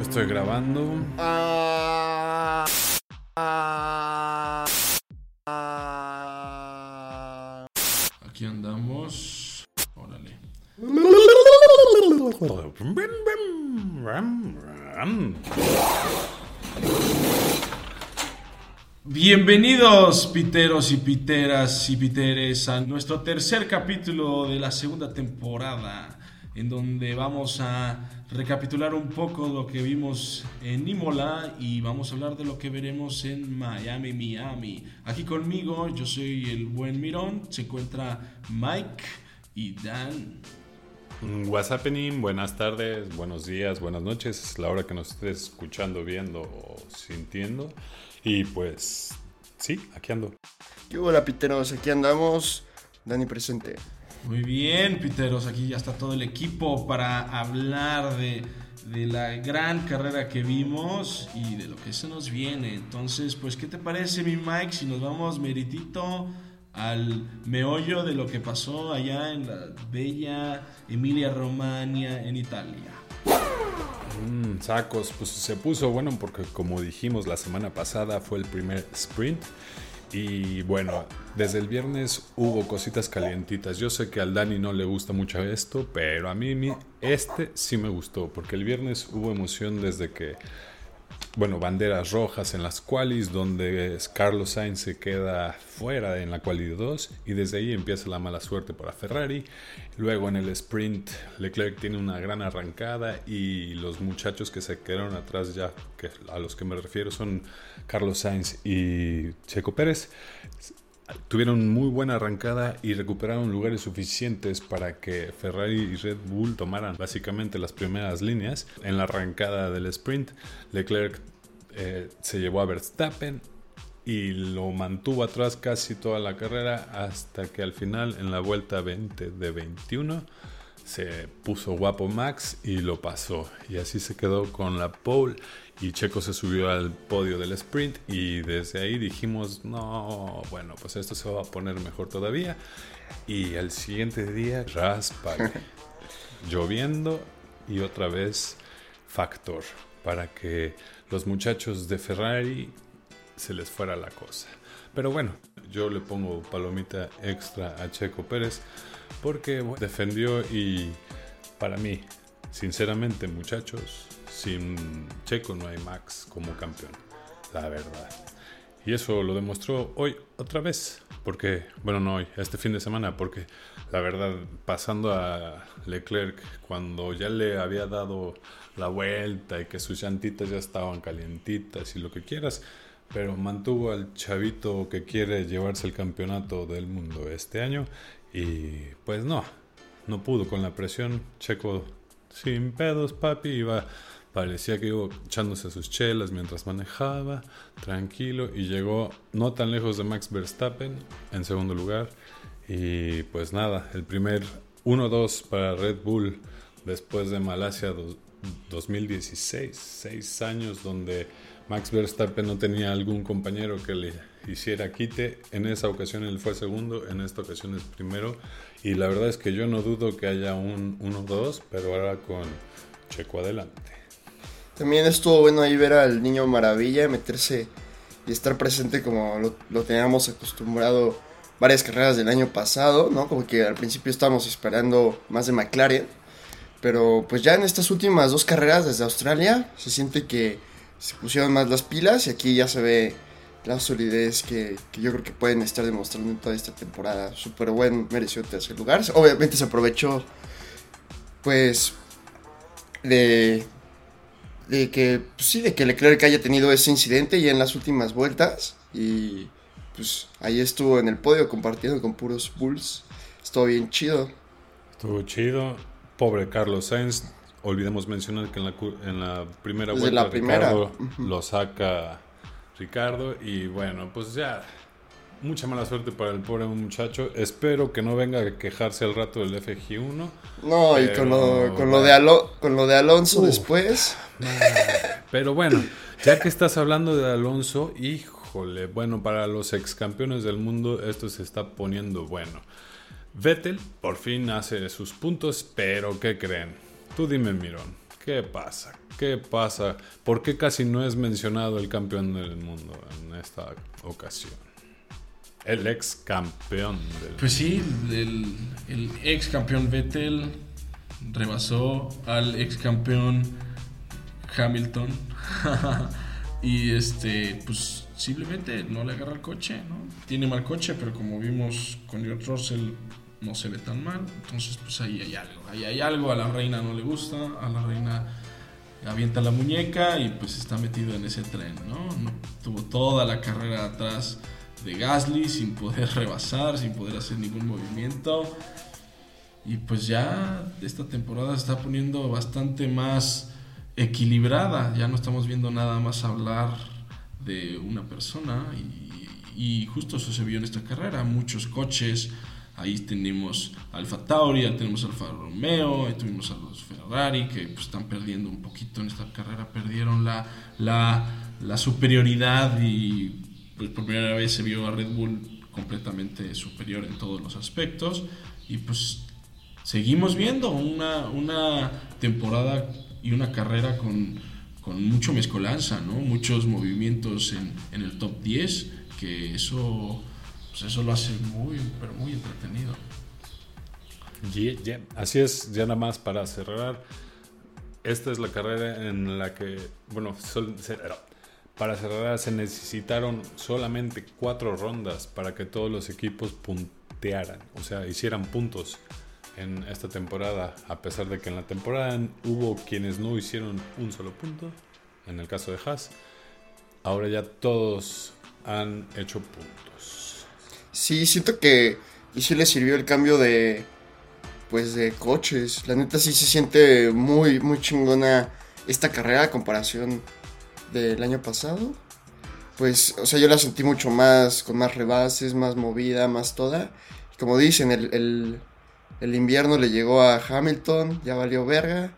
Estoy grabando. Ah, ah, ah. Aquí andamos. Órale. Bienvenidos, piteros y piteras y piteres, a nuestro tercer capítulo de la segunda temporada, en donde vamos a recapitular un poco lo que vimos en Imola y vamos a hablar de lo que veremos en Miami, Miami. Aquí conmigo, yo soy el buen Mirón, se encuentra Mike y Dan. What's happening? Buenas tardes, buenos días, buenas noches, la hora que nos estés escuchando, viendo o sintiendo. Y pues, sí, aquí ando. ¿Qué hola, piteros? Aquí andamos. Dani presente. Muy bien, Piteros, aquí ya está todo el equipo para hablar de, de la gran carrera que vimos y de lo que se nos viene. Entonces, pues, ¿qué te parece, mi Mike, si nos vamos meritito al meollo de lo que pasó allá en la bella Emilia Romagna en Italia? Mm, sacos, pues se puso bueno porque como dijimos la semana pasada fue el primer sprint. Y bueno, desde el viernes hubo cositas calientitas. Yo sé que al Dani no le gusta mucho esto, pero a mí este sí me gustó, porque el viernes hubo emoción desde que, bueno, banderas rojas en las qualis, donde Carlos Sainz se queda fuera en la quali 2 y desde ahí empieza la mala suerte para Ferrari. Luego en el sprint Leclerc tiene una gran arrancada y los muchachos que se quedaron atrás ya, que a los que me refiero son Carlos Sainz y Checo Pérez, tuvieron muy buena arrancada y recuperaron lugares suficientes para que Ferrari y Red Bull tomaran básicamente las primeras líneas. En la arrancada del sprint, Leclerc eh, se llevó a Verstappen y lo mantuvo atrás casi toda la carrera hasta que al final en la vuelta 20 de 21 se puso guapo Max y lo pasó. Y así se quedó con la pole y Checo se subió al podio del sprint y desde ahí dijimos, no, bueno, pues esto se va a poner mejor todavía. Y al siguiente día, raspa, lloviendo y otra vez factor para que los muchachos de Ferrari se les fuera la cosa. Pero bueno, yo le pongo palomita extra a Checo Pérez porque bueno, defendió y para mí, sinceramente muchachos, sin Checo no hay Max como campeón, la verdad. Y eso lo demostró hoy otra vez, porque, bueno, no hoy, este fin de semana, porque la verdad, pasando a Leclerc, cuando ya le había dado la vuelta y que sus llantitas ya estaban calientitas y lo que quieras, pero mantuvo al chavito que quiere llevarse el campeonato del mundo este año y pues no, no pudo con la presión. Checo sin pedos, papi, iba, parecía que iba echándose sus chelas mientras manejaba, tranquilo, y llegó no tan lejos de Max Verstappen en segundo lugar. Y pues nada, el primer 1-2 para Red Bull después de Malasia dos- 2016, seis años donde Max Verstappen no tenía algún compañero que le hiciera quite. En esa ocasión él fue segundo, en esta ocasión es primero. Y la verdad es que yo no dudo que haya un 1-2, pero ahora con Checo adelante. También estuvo bueno ahí ver al niño maravilla meterse y estar presente como lo, teníamos acostumbrado varias carreras del año pasado, ¿no? Como que al principio estábamos esperando más de McLaren, pero pues ya en estas últimas dos carreras desde Australia se siente que se pusieron más las pilas y aquí ya se ve la solidez que, que yo creo que pueden estar demostrando en toda esta temporada. Súper buen, mereció tercer lugar. Obviamente se aprovechó, pues, de, de que, pues sí, de que Leclerc haya tenido ese incidente ya en las últimas vueltas. Y pues ahí estuvo en el podio compartiendo con puros Bulls. Estuvo bien chido. Estuvo chido. Pobre Carlos Sainz. Olvidemos mencionar que en la, en la primera Desde vuelta la primera. Ricardo lo saca Ricardo. Y bueno, pues ya. Mucha mala suerte para el pobre muchacho. Espero que no venga a quejarse al rato del FG1. No, y con lo, con lo, de. Alo- con lo de Alonso Uf. después. Pero bueno, ya que estás hablando de Alonso, Híjole, bueno, para los ex campeones del mundo esto se está poniendo bueno. Vettel por fin hace sus puntos, pero ¿qué creen? Tú dime, Mirón, ¿qué pasa? ¿Qué pasa? ¿Por qué casi no es mencionado el campeón del mundo en esta ocasión? El ex campeón del Pues sí, el, el ex campeón Vettel rebasó al ex campeón Hamilton. y este, pues simplemente no le agarra el coche, ¿no? Tiene mal coche, pero como vimos con George Russell no se ve tan mal. Entonces, pues ahí hay algo. Ahí hay algo. A la reina no le gusta. A la reina avienta la muñeca y pues está metido en ese tren, ¿no? no tuvo toda la carrera atrás de Gasly sin poder rebasar, sin poder hacer ningún movimiento. Y pues ya esta temporada se está poniendo bastante más equilibrada. Ya no estamos viendo nada más hablar de una persona. Y, y justo eso se vio en esta carrera. Muchos coches. Ahí tenemos Alfa Tauri, ahí tenemos Alfa Romeo, ahí tuvimos a los Ferrari que pues, están perdiendo un poquito en esta carrera. Perdieron la, la, la superioridad y pues, por primera vez se vio a Red Bull completamente superior en todos los aspectos. Y pues seguimos viendo una, una temporada y una carrera con, con mucho mezcolanza, ¿no? muchos movimientos en, en, el top 10, que eso, pues eso lo hace muy, pero muy entretenido. Yeah, yeah. Así es, ya nada más para cerrar. Esta es la carrera en la que, bueno, sol, para cerrar se necesitaron solamente cuatro rondas para que todos los equipos puntearan, o sea, hicieran puntos en esta temporada, a pesar de que en la temporada hubo quienes no hicieron un solo punto, en el caso de Haas, ahora ya todos han hecho puntos. Sí, siento que y sí le sirvió el cambio de pues de coches. La neta sí se siente muy muy chingona esta carrera a comparación del año pasado. Pues, o sea, yo la sentí mucho más, con más rebases, más movida, más toda. Como dicen, el, el, el invierno le llegó a Hamilton, ya valió verga.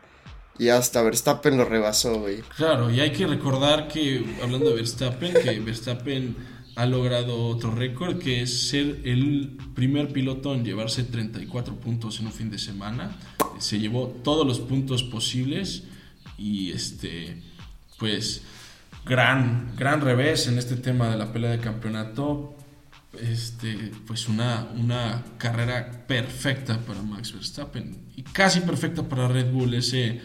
Y hasta Verstappen lo rebasó, güey. Claro, y hay que recordar que, hablando de Verstappen, que Verstappen ha logrado otro récord, que es ser el primer piloto en llevarse 34 puntos en un fin de semana. Se llevó todos los puntos posibles y este, pues, gran, gran revés en este tema de la pelea de campeonato. Este, pues una, una carrera perfecta para Max Verstappen y casi perfecta para Red Bull. Ese,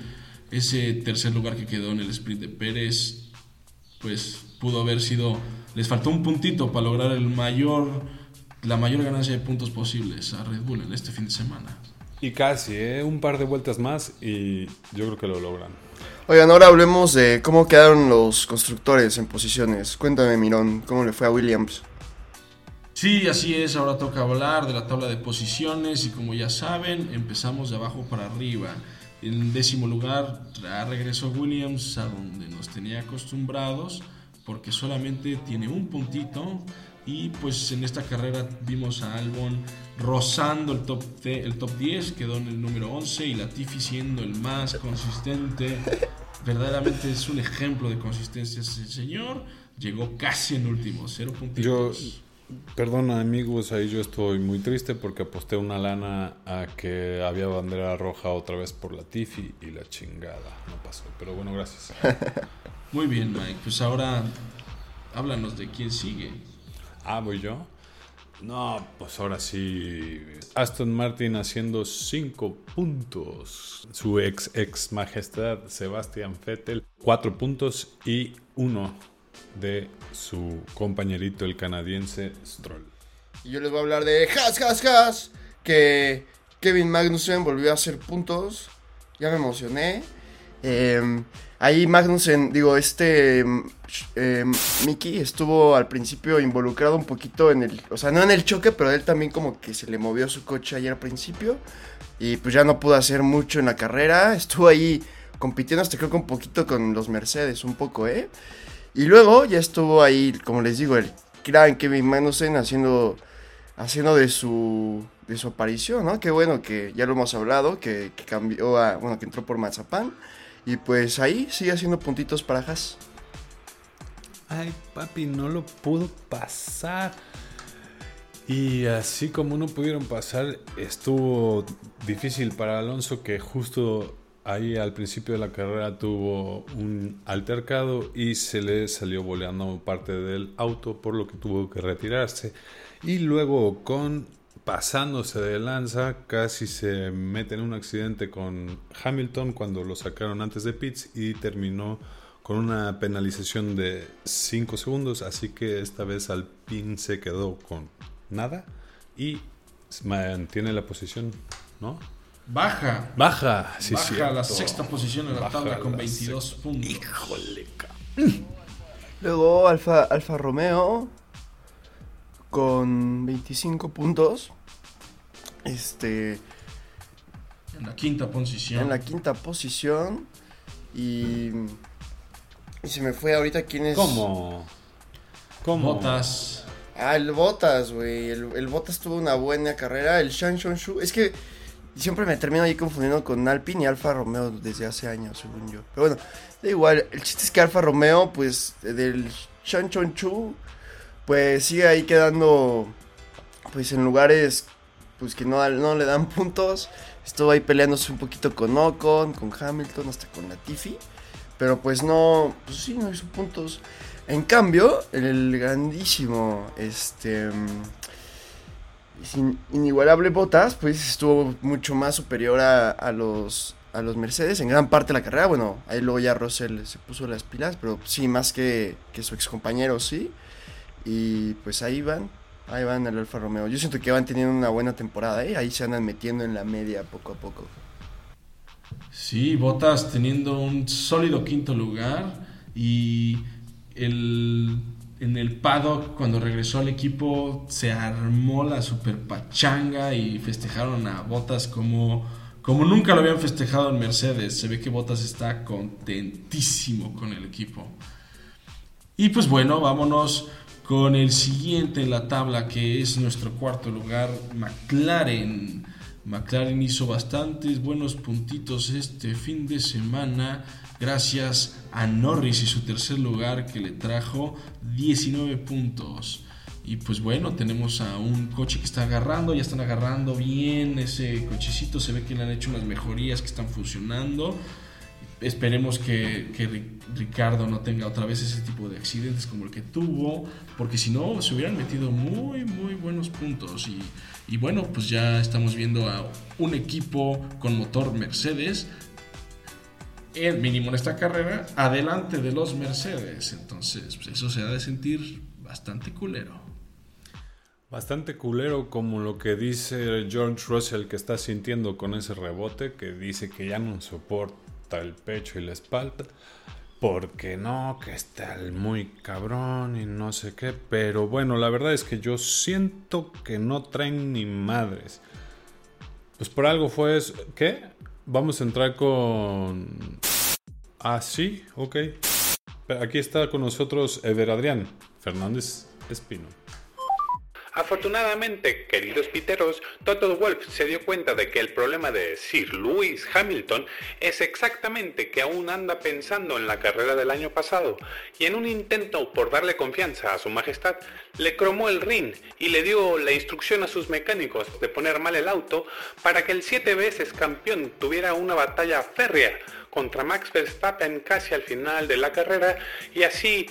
ese tercer lugar que quedó en el sprint de Pérez, pues pudo haber sido. Les faltó un puntito para lograr el mayor, la mayor ganancia de puntos posibles a Red Bull en este fin de semana. Y casi, ¿eh? un par de vueltas más y yo creo que lo logran. Oigan, ahora hablemos de cómo quedaron los constructores en posiciones. Cuéntame, Mirón, ¿cómo le fue a Williams? Sí, así es, ahora toca hablar de la tabla de posiciones y como ya saben, empezamos de abajo para arriba. En décimo lugar ya regresó Williams a donde nos tenía acostumbrados porque solamente tiene un puntito y pues en esta carrera vimos a Albon rozando el top, el top 10, quedó en el número 11 y Latifi siendo el más consistente. Verdaderamente es un ejemplo de consistencia ese señor. Llegó casi en último, 0 puntitos. Yo, perdona amigos, ahí yo estoy muy triste porque aposté una lana a que había bandera roja otra vez por Latifi y la chingada no pasó. Pero bueno, gracias. Muy bien, Mike. Pues ahora háblanos de quién sigue. Ah, voy yo. No, pues ahora sí. Aston Martin haciendo 5 puntos. Su ex ex majestad Sebastian Vettel 4 puntos y uno de su compañerito el canadiense Stroll. Y yo les voy a hablar de Has Has Has que Kevin Magnussen volvió a hacer puntos. Ya me emocioné. Eh, ahí Magnussen, digo, este eh, Mickey estuvo al principio involucrado un poquito en el, o sea, no en el choque, pero él también como que se le movió su coche ayer al principio y pues ya no pudo hacer mucho en la carrera, estuvo ahí compitiendo hasta creo que un poquito con los Mercedes, un poco, ¿eh? Y luego ya estuvo ahí, como les digo, el gran Kevin Magnussen haciendo, haciendo de su, de su aparición, ¿no? Qué bueno que ya lo hemos hablado, que, cambió bueno, que entró por Mazapán. Y pues ahí sigue haciendo puntitos para Haas. ay papi, no lo pudo pasar. Y así como no pudieron pasar, estuvo difícil para Alonso que justo ahí al principio de la carrera tuvo un altercado y se le salió boleando parte del auto por lo que tuvo que retirarse. Y luego con pasándose de lanza, casi se mete en un accidente con Hamilton cuando lo sacaron antes de pits y terminó con una penalización de 5 segundos, así que esta vez Alpine se quedó con nada y mantiene la posición, ¿no? Baja. Baja, sí, Baja a la sexta posición en la tabla con 22 puntos. Híjole, Luego Alfa, Alfa Romeo con 25 puntos. Este. En la quinta posición. En la quinta posición. Y. Y se me fue ahorita quién es. ¿Cómo? ¿Cómo? Botas. Ah, el Botas, güey. El, el Botas tuvo una buena carrera. El Shang Shu. Es que siempre me termino ahí confundiendo con Alpine y Alfa Romeo desde hace años, según yo. Pero bueno, da igual. El chiste es que Alfa Romeo, pues, del Shang Chu, pues sigue ahí quedando, pues, en lugares, pues, que no, no le dan puntos. Estuvo ahí peleándose un poquito con Ocon, con Hamilton, hasta con Latifi. Pero pues no, pues sí, no hizo puntos. En cambio, el grandísimo, este, inigualable Botas, pues estuvo mucho más superior a, a, los, a los Mercedes en gran parte de la carrera. Bueno, ahí luego ya Russell se puso las pilas, pero sí, más que, que su ex compañero, sí. Y pues ahí van, ahí van el Alfa Romeo. Yo siento que van teniendo una buena temporada, ¿eh? ahí se andan metiendo en la media poco a poco. Sí, Botas teniendo un sólido quinto lugar y el, en el paddock cuando regresó al equipo se armó la super pachanga y festejaron a Botas como, como nunca lo habían festejado en Mercedes. Se ve que Botas está contentísimo con el equipo. Y pues bueno, vámonos con el siguiente en la tabla que es nuestro cuarto lugar, McLaren. McLaren hizo bastantes buenos puntitos este fin de semana gracias a Norris y su tercer lugar que le trajo 19 puntos. Y pues bueno, tenemos a un coche que está agarrando, ya están agarrando bien ese cochecito, se ve que le han hecho unas mejorías que están funcionando. Esperemos que, Ricardo no tenga otra vez ese tipo de accidentes como el que tuvo, porque si no se hubieran metido muy, muy buenos puntos. Y, y bueno, pues ya estamos viendo a un equipo con motor Mercedes el mínimo en esta carrera, adelante de los Mercedes. Entonces, pues eso se ha de sentir bastante culero. Bastante culero como lo que dice George Russell que está sintiendo con ese rebote, que dice que ya no soporta el pecho y la espalda, porque no, que está muy cabrón y no sé qué, pero bueno, la verdad es que yo siento que no traen ni madres. Pues por algo fue eso. ¿Qué? Vamos a entrar con... Ah, sí, ok. Aquí está con nosotros Ever Adrián Fernández Espino. Afortunadamente, queridos piteros, Toto Wolf se dio cuenta de que el problema de Sir Lewis Hamilton es exactamente que aún anda pensando en la carrera del año pasado y en un intento por darle confianza a su majestad, le cromó el ring y le dio la instrucción a sus mecánicos de poner mal el auto para que el siete veces campeón tuviera una batalla férrea contra Max Verstappen casi al final de la carrera y así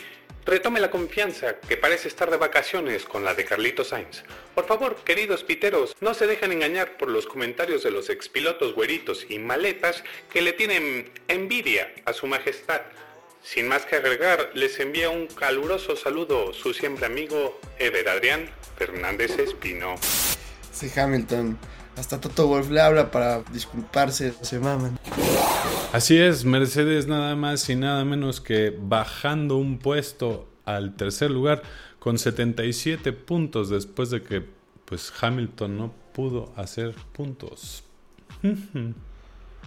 retome la confianza que parece estar de vacaciones con la de Carlito Sainz. Por favor, queridos piteros, no se dejen engañar por los comentarios de los expilotos güeritos y maletas que le tienen envidia a su majestad. Sin más que agregar, les envía un caluroso saludo su siempre amigo Ever Adrián Fernández Espino. Sí, Hamilton. Hasta Toto Wolf le habla para disculparse, se maman. Así es, Mercedes nada más y nada menos que bajando un puesto al tercer lugar con 77 puntos después de que pues Hamilton no pudo hacer puntos.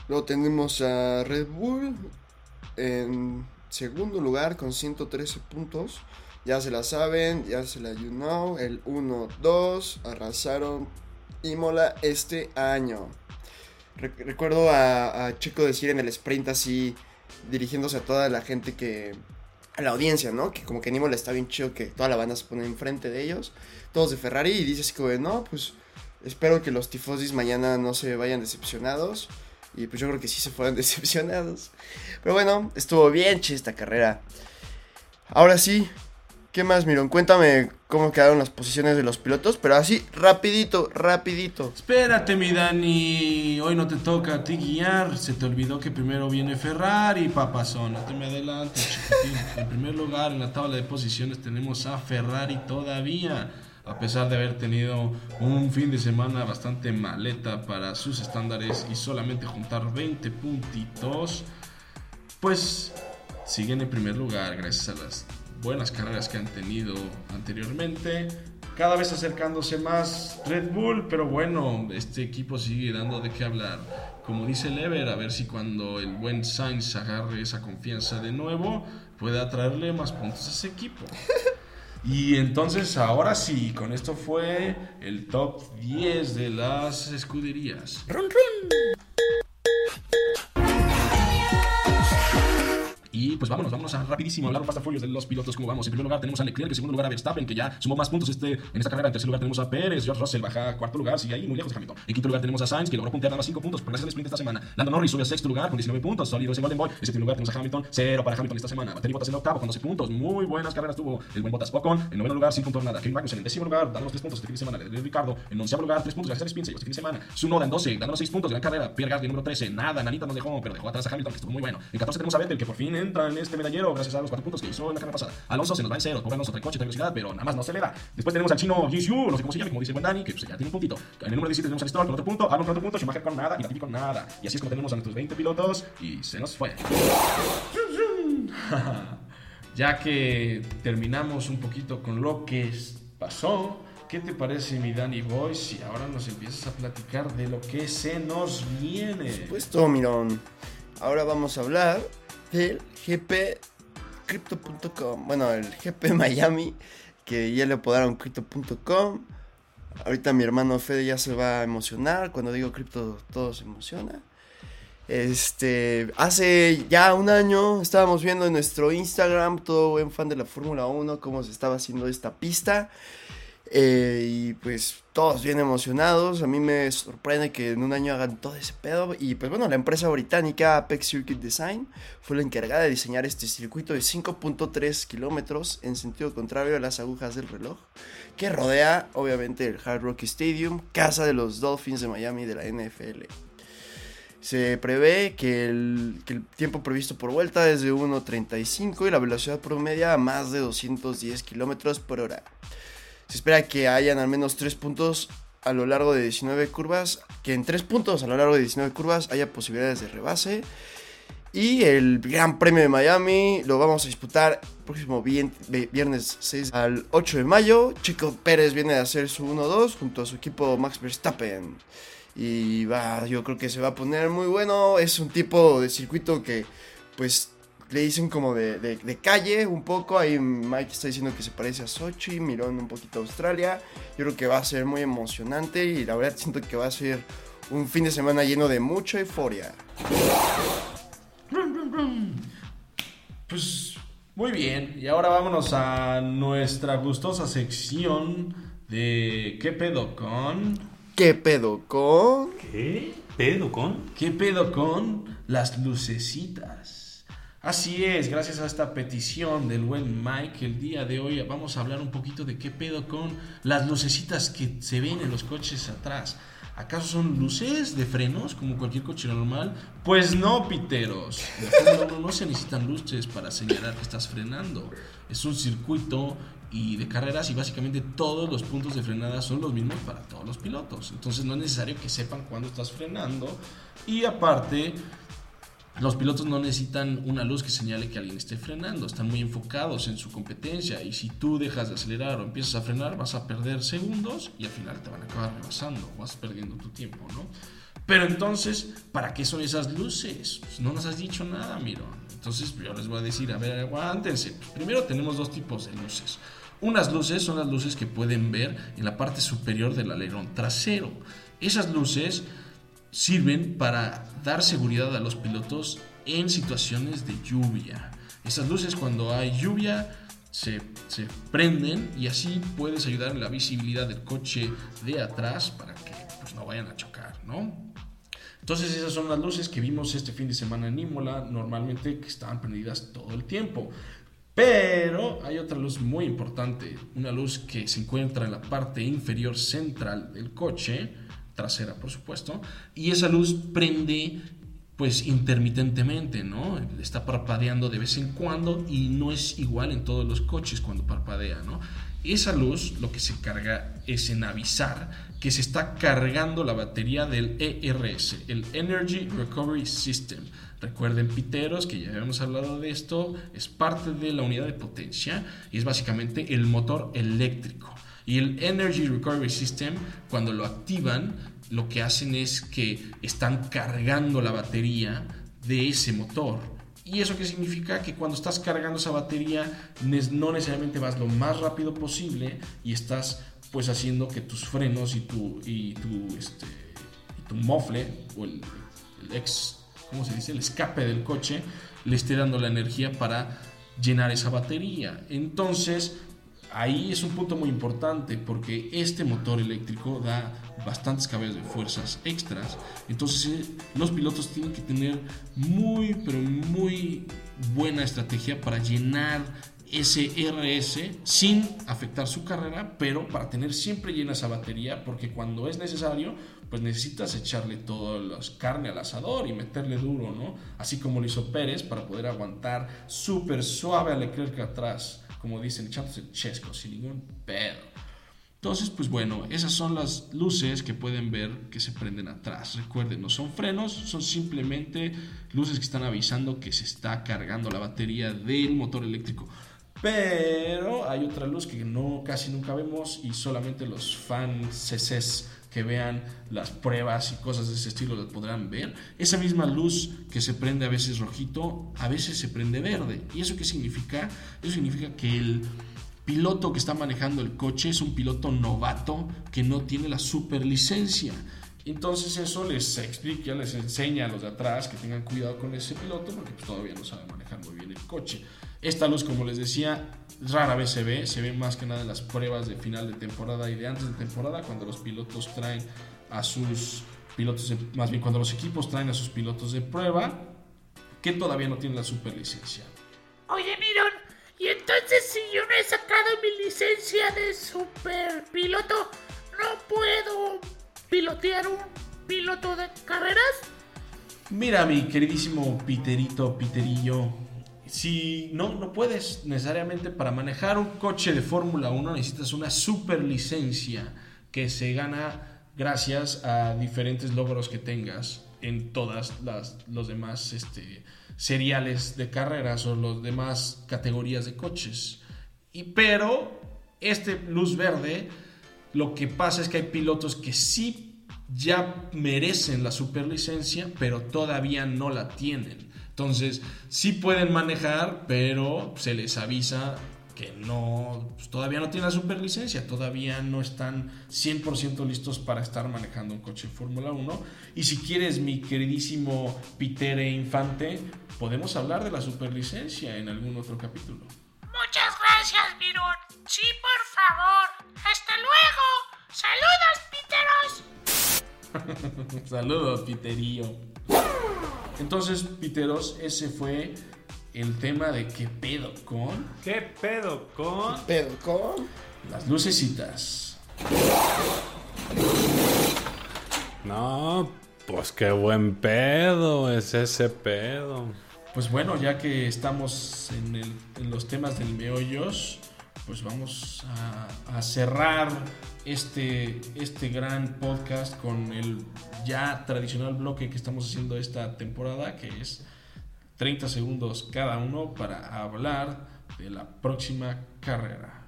Luego tenemos a Red Bull en segundo lugar con 113 puntos. Ya se la saben, ya se la you. El 1-2 arrasaron Imola este año. Recuerdo a, a, Chico decir en el sprint así, dirigiéndose a toda la gente que, a la audiencia, ¿no? Que como que Aníbal está bien chido que toda la banda se pone enfrente de ellos, todos de Ferrari, y dices como de, no, pues espero que los tifosis mañana no se vayan decepcionados. Y pues yo creo que sí se fueron decepcionados. Pero bueno, estuvo bien chida esta carrera. Ahora sí, ¿qué más, Miron? Cuéntame cómo quedaron las posiciones de los pilotos, pero así, rapidito, rapidito. Espérate, mi Dani. Hoy no te toca a ti guiar. Se te olvidó que primero viene Ferrari, papazón. No te me adelantes. En primer lugar, en la tabla de posiciones tenemos a Ferrari todavía. A pesar de haber tenido un fin de semana bastante maleta para sus estándares y solamente juntar 20 puntitos, pues siguen en primer lugar gracias a las buenas carreras que han tenido anteriormente. Cada vez acercándose más Red Bull, pero bueno, este equipo sigue dando de qué hablar. Como dice Lever, a ver si cuando el buen Sainz agarre esa confianza de nuevo, puede atraerle más puntos a ese equipo. Y entonces ahora sí, con esto fue el top 10 de las escuderías. ¡Run, run! Pues vámonos, vámonos a rapidísimo hablar un pastafolios de los pilotos, cómo vamos. En primer lugar tenemos a Leclerc, en segundo lugar a Verstappen, que ya sumó más puntos este, en esta carrera. En tercer lugar tenemos a Pérez, George Russell baja cuarto lugar, sigue ahí muy lejos de Hamilton. En quinto lugar tenemos a Sainz, que logró puntear nada más 5 puntos por gracias al sprint esta semana. Lando Norris sube a sexto lugar con 19 puntos, sólido ese Golden Boy. En séptimo lugar tenemos a Hamilton, cero para Hamilton esta semana. Valtteri Bottas en octavo con 12 puntos, muy buenas carreras tuvo el buen Bottas. Ocon en noveno lugar sin puntuar nada. Kevin Magnussen en décimo lugar dando los 3 puntos este fin de semana. De Ricardo en onceavo lugar 3 puntos gracias a Spince este fin de semana. En 12 dando los 6 puntos, gran carrera. Pierre Gasly número 13, nada, Nanita nos dejó, pero dejó atrás a Hamilton que estuvo muy bueno. En 14 tenemos a Vettel que por fin entra en este medallero gracias a los 4 puntos que hizo en la carrera pasada. Alonso se nos va en cero, pobre Alonso trae coche, trae velocidad, pero nada más no se le da. Después tenemos al chino Yu, no sé cómo se llama, como dice el buen Dani, que pues, ya tiene un puntito. En el número 17 tenemos a Stroll con otro punto, Alonso con otro punto, Schumacher con nada y Latifi con nada. Y así es como tenemos a nuestros 20 pilotos y se nos fue. ya que terminamos un poquito con lo que pasó, ¿qué te parece mi Danny Boy si ahora nos empiezas a platicar de lo que se nos viene? Pues todo, Mirón. Ahora vamos a hablar del GP Crypto.com. Bueno, el GP Miami, que ya le apodaron Crypto.com. Ahorita mi hermano Fede ya se va a emocionar. Cuando digo cripto, todo se emociona. Este, hace ya un año estábamos viendo en nuestro Instagram, todo buen fan de la Fórmula 1, cómo se estaba haciendo esta pista. Eh, y pues todos bien emocionados. A mí me sorprende que en un año hagan todo ese pedo. Y pues bueno, la empresa británica Apex Circuit Design fue la encargada de diseñar este circuito de 5.3 kilómetros en sentido contrario a las agujas del reloj, que rodea obviamente el Hard Rock Stadium, casa de los Dolphins de Miami de la NFL. Se prevé que el, que el, tiempo previsto por vuelta es de 1.35 y la velocidad promedia a más de 210 kilómetros por hora. Se espera que hayan al menos 3 puntos a lo largo de 19 curvas, que en 3 puntos a lo largo de 19 curvas haya posibilidades de rebase. Y el Gran Premio de Miami lo vamos a disputar el próximo viernes 6 al 8 de mayo. Chico Pérez viene a hacer su 1-2 junto a su equipo Max Verstappen. Y va, yo creo que se va a poner muy bueno. Es un tipo de circuito que pues le dicen como de, de, de, calle un poco. Ahí Mike está diciendo que se parece a Sochi, Mirón un poquito a Australia. Yo creo que va a ser muy emocionante y la verdad siento que va a ser un fin de semana lleno de mucha euforia. Pues muy bien, y ahora vámonos a nuestra gustosa sección de ¿Qué pedo con? ¿Qué pedo con? ¿Qué pedo con? ¿Qué pedo con las lucecitas? Así es, gracias a esta petición del buen Mike, el día de hoy vamos a hablar un poquito de qué pedo con las lucecitas que se ven en los coches atrás. ¿Acaso son luces de frenos como cualquier coche normal? Pues no, piteros. 1 no se necesitan luces para señalar que estás frenando. Es un circuito y de carreras y básicamente todos los puntos de frenada son los mismos para todos los pilotos. Entonces no es necesario que sepan cuándo estás frenando. Y aparte, los pilotos no necesitan una luz que señale que alguien esté frenando, están muy enfocados en su competencia y si tú dejas de acelerar o empiezas a frenar vas a perder segundos y al final te van a acabar rebasando, vas perdiendo tu tiempo, ¿no? Pero entonces, ¿para qué son esas luces? Pues no nos has dicho nada, Miro. Entonces yo les voy a decir, a ver, aguántense. Primero tenemos dos tipos de luces. Unas luces son las luces que pueden ver en la parte superior del alerón trasero. Esas luces sirven para dar seguridad a los pilotos en situaciones de lluvia. Esas luces cuando hay lluvia se, se, prenden y así puedes ayudar en la visibilidad del coche de atrás para que pues, no vayan a chocar, ¿no? Entonces esas son las luces que vimos este fin de semana en Imola, normalmente que estaban prendidas todo el tiempo. Pero hay otra luz muy importante, una luz que se encuentra en la parte inferior central del coche, trasera por supuesto, y esa luz prende pues intermitentemente, ¿no? Está parpadeando de vez en cuando y no es igual en todos los coches cuando parpadea, ¿no? Esa luz lo que se carga es en avisar que se está cargando la batería del ERS, el Energy Recovery System. Recuerden, piteros, que ya habíamos hablado de esto, es parte de la unidad de potencia y es básicamente el motor eléctrico. Y el Energy Recovery System, cuando lo activan, lo que hacen es que están cargando la batería de ese motor. ¿Y eso qué significa? Que cuando estás cargando esa batería no necesariamente vas lo más rápido posible y estás pues haciendo que tus frenos y tu, y tu, este, tu mofle o el, el ex, ¿cómo se dice? El escape del coche le esté dando la energía para llenar esa batería. Entonces, ahí es un punto muy importante porque este motor eléctrico da bastantes caballos de fuerzas extras. Entonces eh, los pilotos tienen que tener muy, pero muy buena estrategia para llenar ese RS sin afectar su carrera, pero para tener siempre llena esa batería, porque cuando es necesario, pues necesitas echarle toda la carne al asador y meterle duro, ¿no? Así como lo hizo Pérez para poder aguantar súper suave a Leclerc atrás como dicen, echándose chesco, sin ningún pedo. Entonces, pues bueno, esas son las luces que pueden ver que se prenden atrás. Recuerden, no son frenos, son simplemente luces que están avisando que se está cargando la batería del motor eléctrico. Pero hay otra luz que no casi nunca vemos y solamente los fans CCs que vean las pruebas y cosas de ese estilo las podrán ver. Esa misma luz que se prende a veces rojito, a veces se prende verde. ¿Y eso qué significa? Eso significa que el piloto que está manejando el coche es un piloto novato que no tiene la super licencia. Entonces eso les explica, les enseña a los de atrás que tengan cuidado con ese piloto porque todavía no sabe manejar muy bien el coche. Esta luz, como les decía, rara vez se ve, se ve más que nada en las pruebas de final de temporada y de antes de temporada, cuando los pilotos traen a sus pilotos, más bien cuando los equipos traen a sus pilotos de prueba, que todavía no tienen la superlicencia. Oye, Miron, y entonces si yo no he sacado mi licencia de superpiloto, ¿no puedo pilotear un piloto de carreras? Mira, mi queridísimo Piterito, Piterillo, si no, no puedes necesariamente para manejar un coche de Fórmula 1 necesitas una super licencia que se gana gracias a diferentes logros que tengas en todas las los demás este, seriales de carreras o las demás categorías de coches. Y, pero este luz verde, lo que pasa es que hay pilotos que sí ya merecen la superlicencia, pero todavía no la tienen. Entonces, sí pueden manejar, pero se les avisa que no, pues, todavía no tienen la superlicencia, todavía no están 100% listos para estar manejando un coche de Fórmula 1. Y si quieres, mi queridísimo Pitere Infante, podemos hablar de la superlicencia en algún otro capítulo. Muchas gracias, Mirun. Sí, por favor. Hasta luego. Saludos, Piteros. Saludos, Piterío. Entonces, Piteros, ese fue el tema de qué pedo con. ¿Qué pedo con? ¿Qué pedo con? Las lucecitas. No, pues qué buen pedo es ese pedo. Pues bueno, ya que estamos en, el, en los temas del meollos, pues vamos a, a, cerrar este, este gran podcast con el ya tradicional bloque que estamos haciendo esta temporada, que es 30 segundos cada uno para hablar de la próxima carrera.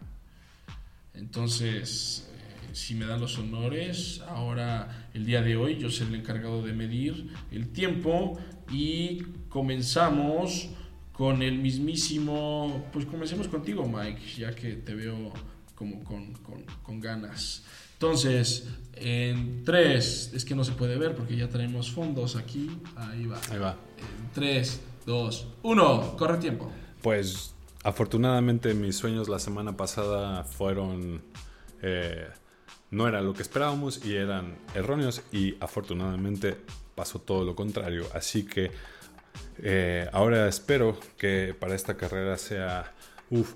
Entonces, eh, si me dan los honores, ahora el día de hoy yo seré el encargado de medir el tiempo y comenzamos con el mismísimo, pues comencemos contigo Mike, ya que te veo como con, con, con ganas. Entonces, en 3, es que no se puede ver porque ya tenemos fondos aquí. Ahí va. Ahí va. En 3, 2, 1. Corre tiempo. Pues afortunadamente mis sueños la semana pasada fueron... eh, no era lo que esperábamos y eran erróneos y afortunadamente pasó todo lo contrario. Así que eh, ahora espero que para esta carrera sea... Uf,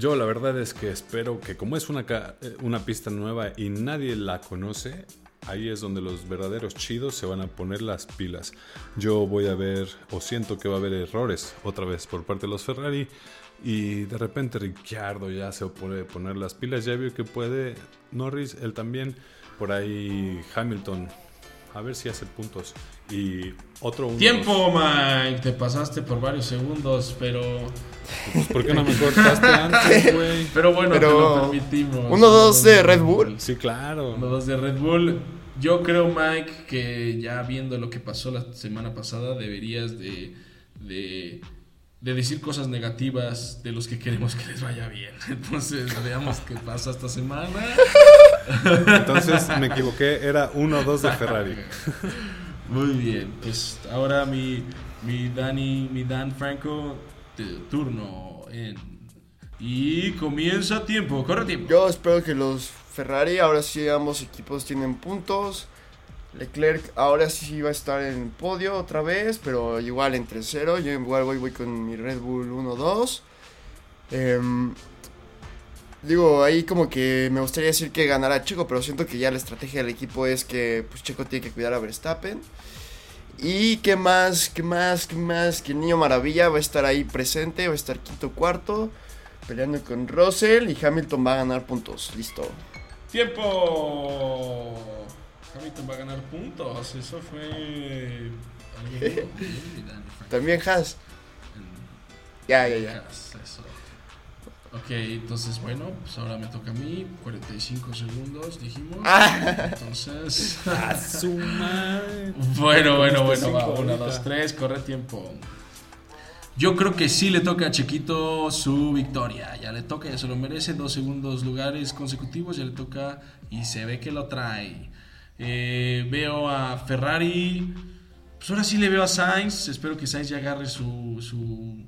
yo la verdad es que espero que como es una, eh, una pista nueva y nadie la conoce, ahí es donde los verdaderos chidos se van a poner las pilas. Yo voy a ver o siento que va a haber errores otra vez por parte de los Ferrari y de repente Ricciardo ya se puede poner las pilas, ya vio que puede Norris, él también, por ahí Hamilton, a ver si hace puntos y otro uno, Tiempo, Mike. Te pasaste por varios segundos, pero. pues, ¿Por qué no me cortaste antes, güey? Pero bueno, Pero- te lo permitimos. Uno, dos de Red Bull. Sí, claro. Uno, dos de Red Bull. Yo creo, Mike, que ya viendo lo que pasó la semana pasada, deberías de, de, de decir cosas negativas de los que queremos que les vaya bien. Entonces, veamos qué pasa esta semana. Entonces me equivoqué, era 1-2 de Ferrari. Muy bien, pues ahora mi, mi Dani, mi Dan Franco, te- turno en... Y comienza tiempo, corre tiempo. Yo espero que los Ferrari, ahora sí ambos equipos tienen puntos. Leclerc ahora sí va a estar en podio otra vez, pero igual en 3-0. Yo igual voy, voy con mi Red Bull 1-2. Em, digo, ahí como que me gustaría decir que ganará Checo, pero siento que ya la estrategia del equipo es que pues, Checo tiene que cuidar a Verstappen. Y qué más, qué más, qué más, que el niño maravilla va a estar ahí presente, va a estar quinto cuarto peleando con Russell y Hamilton va a ganar puntos. Listo. Tiempo. Hamilton va a ganar puntos, eso fue... También Haas. Ya, ya, ya. Eso. Ok, entonces bueno, pues ahora me toca a mí, 45 segundos dijimos. Ah. Entonces... A su madre. Bueno, bueno, bueno, va. Uno, dos, tres, corre tiempo. Yo creo que sí le toca a Chiquito su victoria. Ya le toca, ya se lo merece. Dos segundos lugares consecutivos, ya le toca y se ve que lo trae. Eh, veo a Ferrari. Pues ahora sí le veo a Sainz. Espero que Sainz ya agarre su, su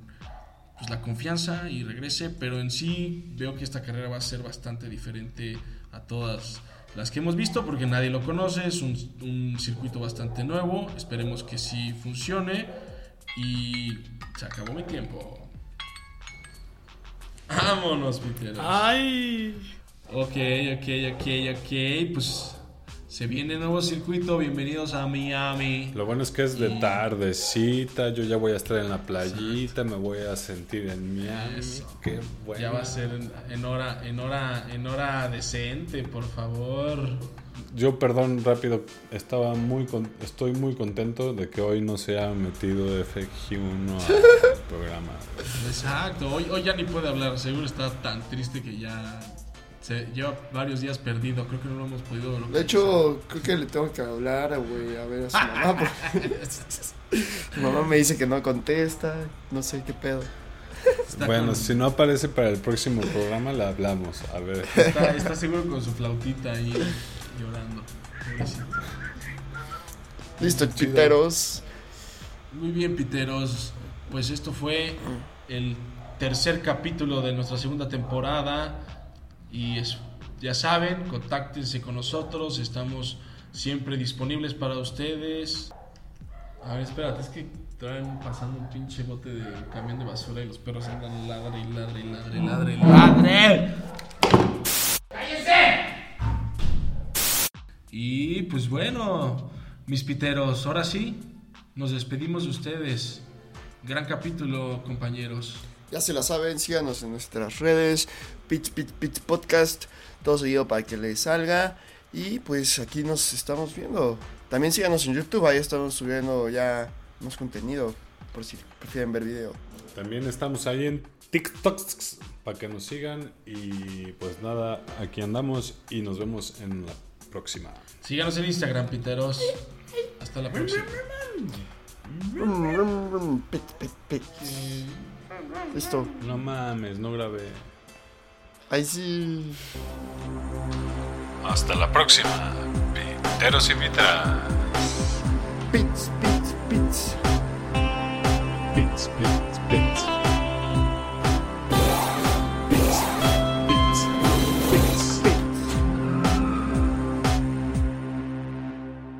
pues la confianza y regrese. Pero en sí veo que esta carrera va a ser bastante diferente a todas las que hemos visto porque nadie lo conoce. Es un, un circuito bastante nuevo. Esperemos que sí funcione. Y se acabó mi tiempo. Vámonos, Peter. ¡Ay! Ok, ok, ok, ok. Pues se viene nuevo circuito. Bienvenidos a Miami. Lo bueno es que es de tardecita, yo ya voy a estar en la playita, me voy a sentir en Miami. Eso. Qué bueno. Ya va a ser en, en hora, en hora, en hora decente, por favor. Yo, perdón, rápido, estaba muy con- estoy muy contento de que hoy no se haya metido FX1 al programa. Exacto. Hoy, hoy ya ni puede hablar. Seguro está tan triste que ya se lleva varios días perdido. Creo que no lo hemos podido. De localizar. hecho, creo que le tengo que hablar, güey, a ver a su mamá. Porque su mamá me dice que no contesta. No sé qué pedo. Está bueno, con- si no aparece para el próximo programa, la hablamos. A ver. Está, está seguro con su flautita ahí llorando. Pobrecito. Listo, chiteros. Muy bien, Piteros. Pues esto fue el tercer capítulo de nuestra segunda temporada. Y es- ya saben, contáctense con nosotros. Estamos siempre disponibles para ustedes. A ver, espérate, es que traen pasando un pinche bote de camión de basura y los perros andan ladre y ladre y ladre y ladre y ladre. Y pues bueno, mis piteros, ahora sí, nos despedimos de ustedes. Gran capítulo, compañeros. Ya se la saben, síganos en nuestras redes. Pitch, pitch, pitch podcast. Todo seguido para que les salga. Y pues aquí nos estamos viendo. También síganos en YouTube. Ahí estamos subiendo ya más contenido. Por si prefieren ver video. También estamos ahí en TikTok para que nos sigan. Y pues nada, aquí andamos y nos vemos en la próxima. Síganos en Instagram, piteros. Hasta la próxima. Pit, pit, pit. Listo. No mames, no grabé. Ahí sí. Hasta la próxima, piteros y piteras. Pits, pits, pits. Pits, pits.